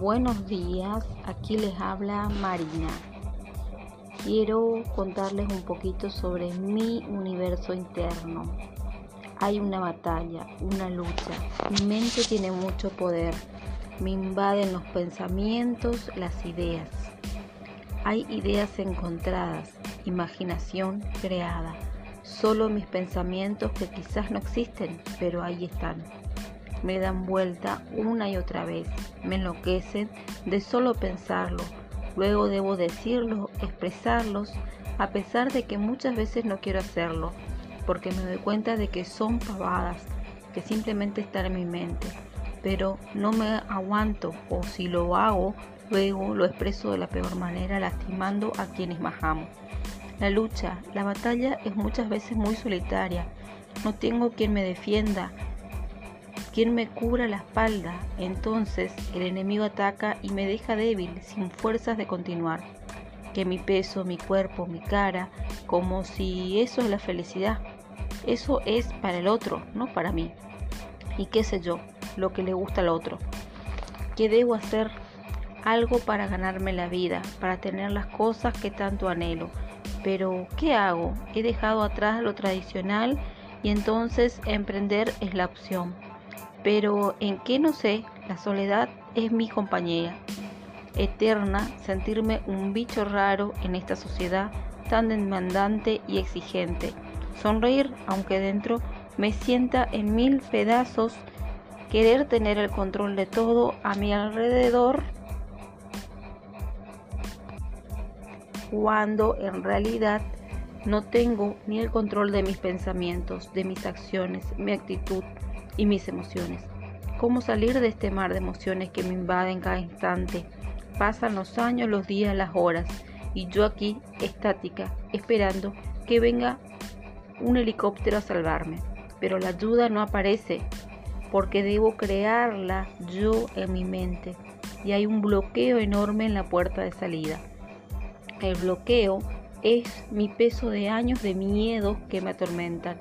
Buenos días, aquí les habla Marina. Quiero contarles un poquito sobre mi universo interno. Hay una batalla, una lucha. Mi mente tiene mucho poder. Me invaden los pensamientos, las ideas. Hay ideas encontradas, imaginación creada. Solo mis pensamientos que quizás no existen, pero ahí están me dan vuelta una y otra vez, me enloquecen de solo pensarlo. Luego debo decirlo, expresarlos, a pesar de que muchas veces no quiero hacerlo, porque me doy cuenta de que son pavadas, que simplemente están en mi mente. Pero no me aguanto, o si lo hago, luego lo expreso de la peor manera, lastimando a quienes más amo. La lucha, la batalla es muchas veces muy solitaria. No tengo quien me defienda, quien me cubra la espalda. Entonces el enemigo ataca y me deja débil, sin fuerzas de continuar. Que mi peso, mi cuerpo, mi cara, como si eso es la felicidad. Eso es para el otro, no para mí. Y qué sé yo, lo que le gusta al otro. ¿Qué debo hacer? Algo para ganarme la vida, para tener las cosas que tanto anhelo. Pero, ¿qué hago? He dejado atrás lo tradicional y entonces emprender es la opción pero en qué no sé, la soledad es mi compañera. Eterna, sentirme un bicho raro en esta sociedad tan demandante y exigente. Sonreír, aunque dentro me sienta en mil pedazos, querer tener el control de todo a mi alrededor, cuando en realidad no tengo ni el control de mis pensamientos, de mis acciones, mi actitud, y mis emociones. ¿Cómo salir de este mar de emociones que me invaden cada instante? Pasan los años, los días, las horas, y yo aquí, estática, esperando que venga un helicóptero a salvarme. Pero la ayuda no aparece, porque debo crearla yo en mi mente, y hay un bloqueo enorme en la puerta de salida. El bloqueo es mi peso de años de miedo que me atormentan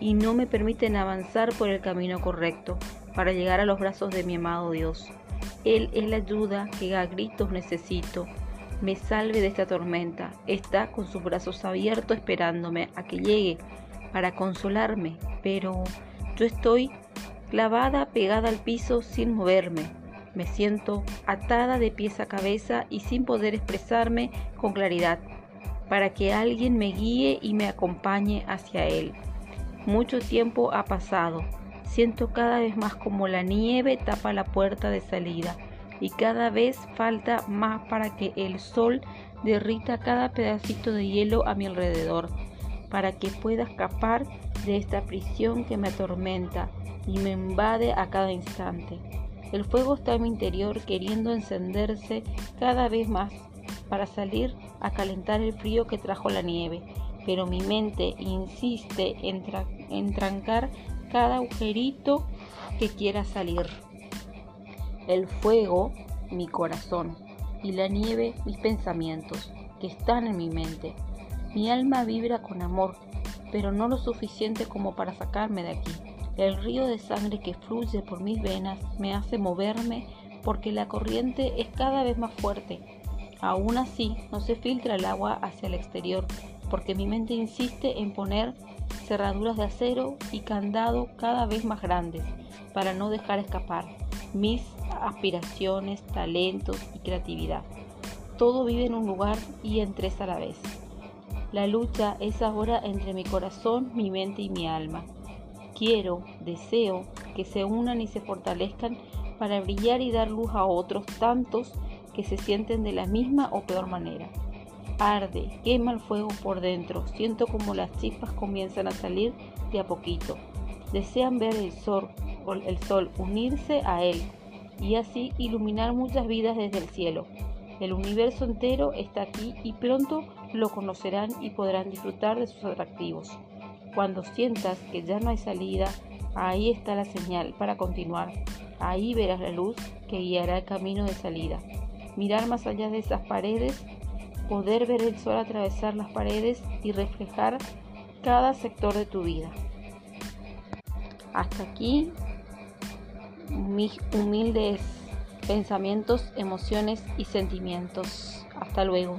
y no me permiten avanzar por el camino correcto para llegar a los brazos de mi amado Dios. Él es la ayuda que a gritos necesito. Me salve de esta tormenta. Está con sus brazos abiertos esperándome a que llegue para consolarme, pero yo estoy clavada pegada al piso sin moverme. Me siento atada de pies a cabeza y sin poder expresarme con claridad, para que alguien me guíe y me acompañe hacia Él. Mucho tiempo ha pasado. Siento cada vez más como la nieve tapa la puerta de salida y cada vez falta más para que el sol derrita cada pedacito de hielo a mi alrededor, para que pueda escapar de esta prisión que me atormenta y me invade a cada instante. El fuego está en mi interior queriendo encenderse cada vez más para salir a calentar el frío que trajo la nieve pero mi mente insiste en, trancar cada agujerito que quiera salir. El fuego, mi corazón, y la nieve, mis pensamientos, que están en mi mente. Mi alma vibra con amor, pero no lo suficiente como para sacarme de aquí. El río de sangre que fluye por mis venas me hace moverme porque la corriente es cada vez más fuerte. Aún así, no se filtra el agua hacia el exterior porque mi mente insiste en poner cerraduras de acero y candado cada vez más grandes para no dejar escapar mis aspiraciones, talentos y creatividad. Todo vive en un lugar y en tres a la vez. La lucha es ahora entre mi corazón, mi mente y mi alma. Quiero, deseo que se unan y se fortalezcan para brillar y dar luz a otros tantos que se sienten de la misma o peor manera arde, quema el fuego por dentro, siento como las chispas comienzan a salir de a poquito. Desean ver el sol, unirse a él y así iluminar muchas vidas desde el cielo. El universo entero está aquí y pronto lo conocerán y podrán disfrutar de sus atractivos. Cuando sientas que ya no hay salida, ahí está la señal para continuar. Ahí verás la luz que guiará el camino de salida. Mirar más allá de esas paredes poder ver el sol atravesar las paredes y reflejar cada sector de tu vida. Hasta aquí mis humildes pensamientos, emociones y sentimientos. Hasta luego.